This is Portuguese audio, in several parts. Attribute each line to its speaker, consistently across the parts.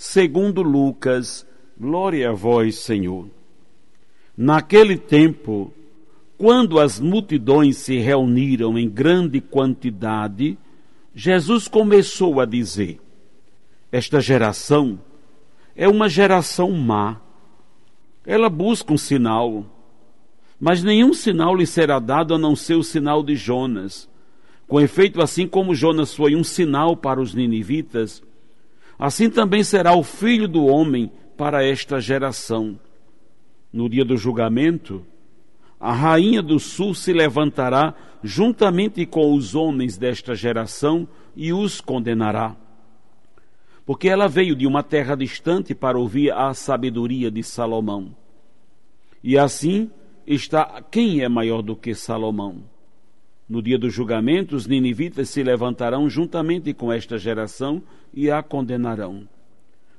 Speaker 1: segundo Lucas. Glória a vós, Senhor. Naquele tempo, quando as multidões se reuniram em grande quantidade, Jesus começou a dizer: Esta geração é uma geração má. Ela busca um sinal mas nenhum sinal lhe será dado a não ser o sinal de Jonas. Com efeito, assim como Jonas foi um sinal para os ninivitas, assim também será o filho do homem para esta geração. No dia do julgamento, a rainha do sul se levantará juntamente com os homens desta geração e os condenará. Porque ela veio de uma terra distante para ouvir a sabedoria de Salomão. E assim está quem é maior do que Salomão. No dia do julgamento, os ninivitas se levantarão juntamente com esta geração e a condenarão,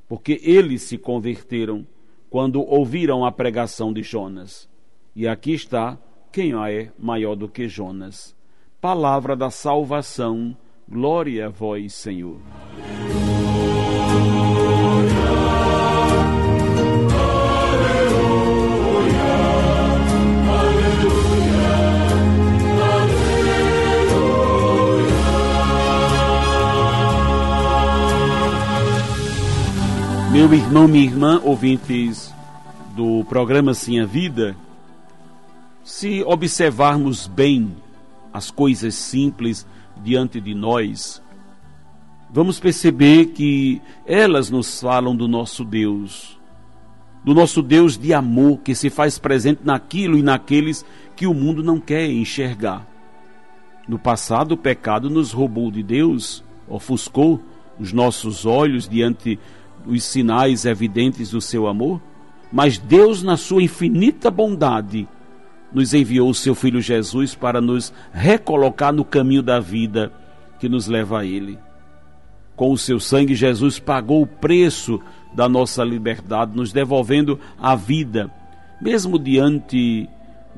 Speaker 1: porque eles se converteram quando ouviram a pregação de Jonas. E aqui está quem é maior do que Jonas. Palavra da salvação, glória a vós, Senhor. Meu irmão, minha irmã, ouvintes do programa Sim a Vida, se observarmos bem as coisas simples diante de nós, vamos perceber que elas nos falam do nosso Deus, do nosso Deus de amor que se faz presente naquilo e naqueles que o mundo não quer enxergar. No passado, o pecado nos roubou de Deus, ofuscou os nossos olhos diante os sinais evidentes do seu amor, mas Deus, na sua infinita bondade, nos enviou o seu Filho Jesus para nos recolocar no caminho da vida que nos leva a Ele. Com o seu sangue, Jesus pagou o preço da nossa liberdade, nos devolvendo a vida. Mesmo diante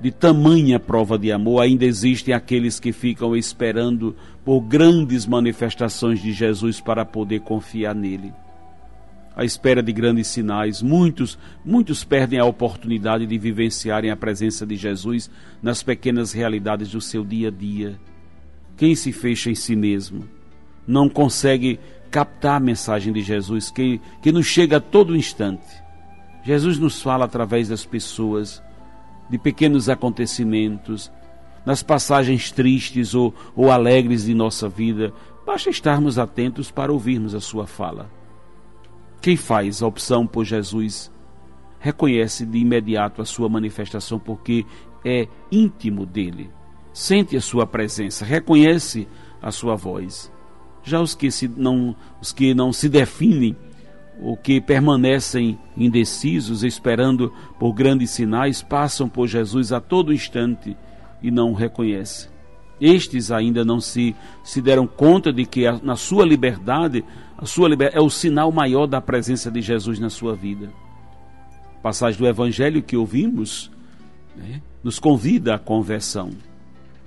Speaker 1: de tamanha prova de amor, ainda existem aqueles que ficam esperando por grandes manifestações de Jesus para poder confiar nele à espera de grandes sinais. Muitos, muitos perdem a oportunidade de vivenciarem a presença de Jesus nas pequenas realidades do seu dia a dia. Quem se fecha em si mesmo não consegue captar a mensagem de Jesus que, que nos chega a todo instante. Jesus nos fala através das pessoas, de pequenos acontecimentos, nas passagens tristes ou, ou alegres de nossa vida. Basta estarmos atentos para ouvirmos a sua fala. Quem faz a opção por Jesus reconhece de imediato a sua manifestação porque é íntimo dele. Sente a sua presença, reconhece a sua voz. Já os que, se não, os que não se definem, ou que permanecem indecisos, esperando por grandes sinais, passam por Jesus a todo instante e não o reconhecem. Estes ainda não se, se deram conta de que a, na sua liberdade a sua liberdade é o sinal maior da presença de Jesus na sua vida. A passagem do Evangelho que ouvimos né, nos convida à conversão,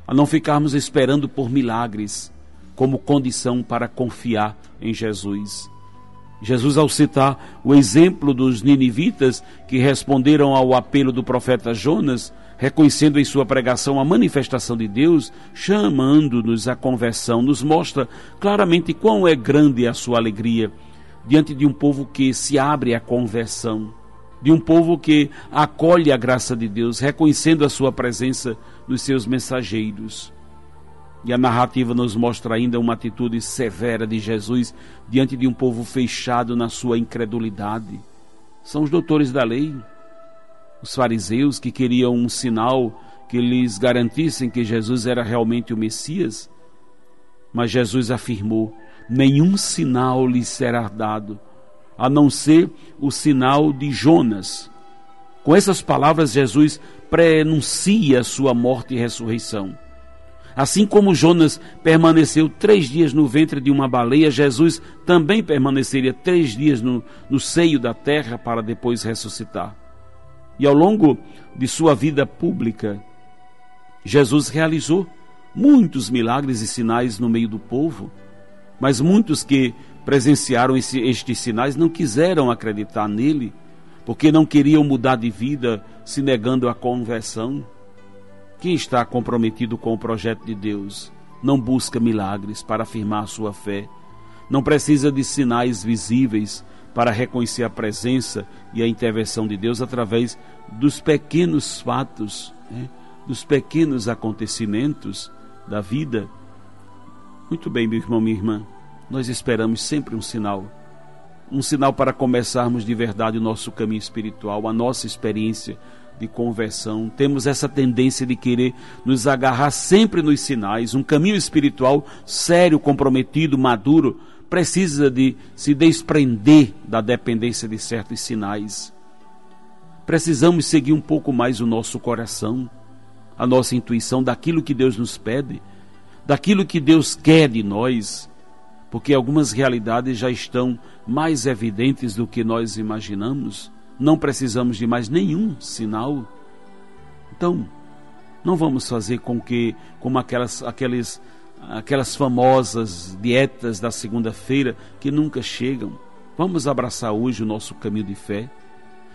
Speaker 1: a não ficarmos esperando por milagres como condição para confiar em Jesus. Jesus, ao citar o exemplo dos ninivitas que responderam ao apelo do profeta Jonas, reconhecendo em sua pregação a manifestação de Deus, chamando-nos à conversão, nos mostra claramente quão é grande a sua alegria diante de um povo que se abre à conversão, de um povo que acolhe a graça de Deus, reconhecendo a sua presença nos seus mensageiros. E a narrativa nos mostra ainda uma atitude severa de Jesus diante de um povo fechado na sua incredulidade. São os doutores da lei, os fariseus que queriam um sinal que lhes garantissem que Jesus era realmente o Messias. Mas Jesus afirmou: nenhum sinal lhes será dado a não ser o sinal de Jonas. Com essas palavras, Jesus prenuncia sua morte e ressurreição. Assim como Jonas permaneceu três dias no ventre de uma baleia, Jesus também permaneceria três dias no, no seio da terra para depois ressuscitar. E ao longo de sua vida pública, Jesus realizou muitos milagres e sinais no meio do povo, mas muitos que presenciaram esse, estes sinais não quiseram acreditar nele, porque não queriam mudar de vida se negando a conversão. Quem está comprometido com o projeto de Deus não busca milagres para afirmar sua fé, não precisa de sinais visíveis para reconhecer a presença e a intervenção de Deus através dos pequenos fatos, né? dos pequenos acontecimentos da vida. Muito bem, meu irmão, minha irmã, nós esperamos sempre um sinal. Um sinal para começarmos de verdade o nosso caminho espiritual, a nossa experiência de conversão, temos essa tendência de querer nos agarrar sempre nos sinais. Um caminho espiritual sério, comprometido, maduro, precisa de se desprender da dependência de certos sinais. Precisamos seguir um pouco mais o nosso coração, a nossa intuição daquilo que Deus nos pede, daquilo que Deus quer de nós, porque algumas realidades já estão mais evidentes do que nós imaginamos não precisamos de mais nenhum sinal. Então, não vamos fazer com que, como aquelas, aquelas, aquelas famosas dietas da segunda-feira que nunca chegam. Vamos abraçar hoje o nosso caminho de fé.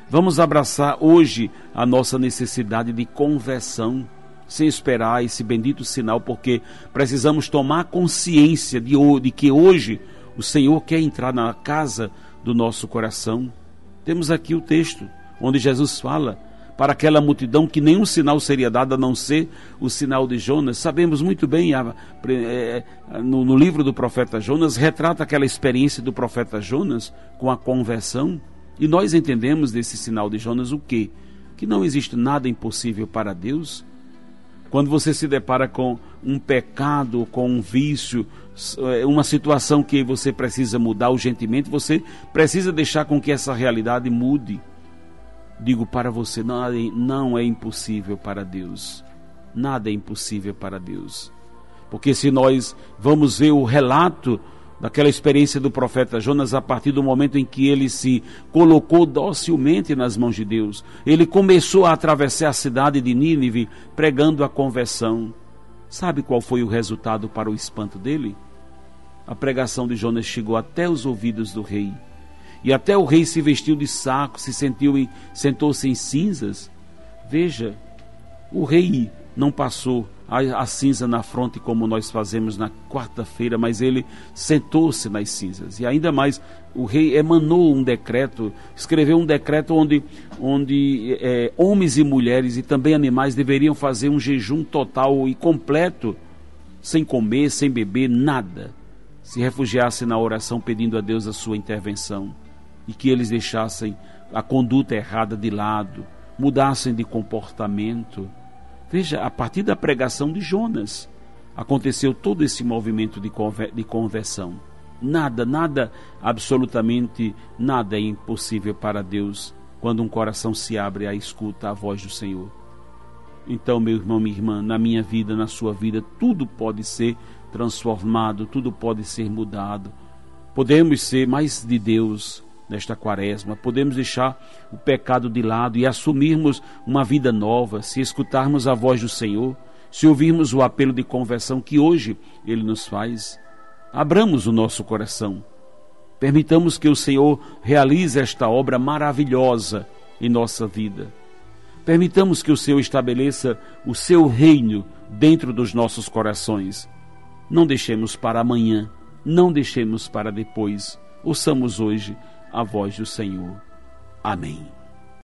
Speaker 1: Vamos abraçar hoje a nossa necessidade de conversão, sem esperar esse bendito sinal, porque precisamos tomar consciência de, de que hoje o Senhor quer entrar na casa do nosso coração. Temos aqui o texto onde Jesus fala para aquela multidão que nenhum sinal seria dado a não ser o sinal de Jonas. Sabemos muito bem, é, no, livro do profeta Jonas, retrata aquela experiência do profeta Jonas com a conversão. E nós entendemos desse sinal de Jonas o quê? Que não existe nada impossível para Deus. Quando você se depara com um pecado, com um vício, uma situação que você precisa mudar urgentemente, você precisa deixar com que essa realidade mude. Digo para você, nada, não é impossível para Deus. Nada é impossível para Deus. Porque se nós vamos ver o relato daquela experiência do profeta Jonas a partir do momento em que ele se colocou docilmente nas mãos de Deus. Ele começou a atravessar a cidade de Nínive pregando a conversão. Sabe qual foi o resultado para o espanto dele? A pregação de Jonas chegou até os ouvidos do rei. E até o rei se vestiu de saco, se sentiu em, sentou-se em cinzas. Veja, o rei não passou a, a cinza na fronte como nós fazemos na quarta-feira, mas ele sentou-se nas cinzas. E ainda mais, o rei emanou um decreto, escreveu um decreto onde, onde é, homens e mulheres e também animais deveriam fazer um jejum total e completo, sem comer, sem beber, nada. Se refugiassem na oração pedindo a Deus a sua intervenção e que eles deixassem a conduta errada de lado, mudassem de comportamento Veja, a partir da pregação de Jonas, aconteceu todo esse movimento de, conver de conversão. Nada, nada, absolutamente nada é impossível para Deus quando um coração se abre à escuta à voz do Senhor. Então, meu irmão, minha irmã, na minha vida, na sua vida, tudo pode ser transformado, tudo pode ser mudado. Podemos ser mais de Deus, nesta quaresma. Podemos deixar o pecado de lado e assumirmos uma vida nova, se escutarmos a voz do Senhor, se ouvirmos o apelo de conversão que hoje Ele nos faz. Abramos o nosso coração. Permitamos que o Senhor realize esta obra maravilhosa em nossa vida. Permitamos que o Senhor estabeleça o seu reino dentro dos nossos corações. Não deixemos para amanhã, não deixemos para depois. Ouçamos hoje a voz do Senhor. Amém.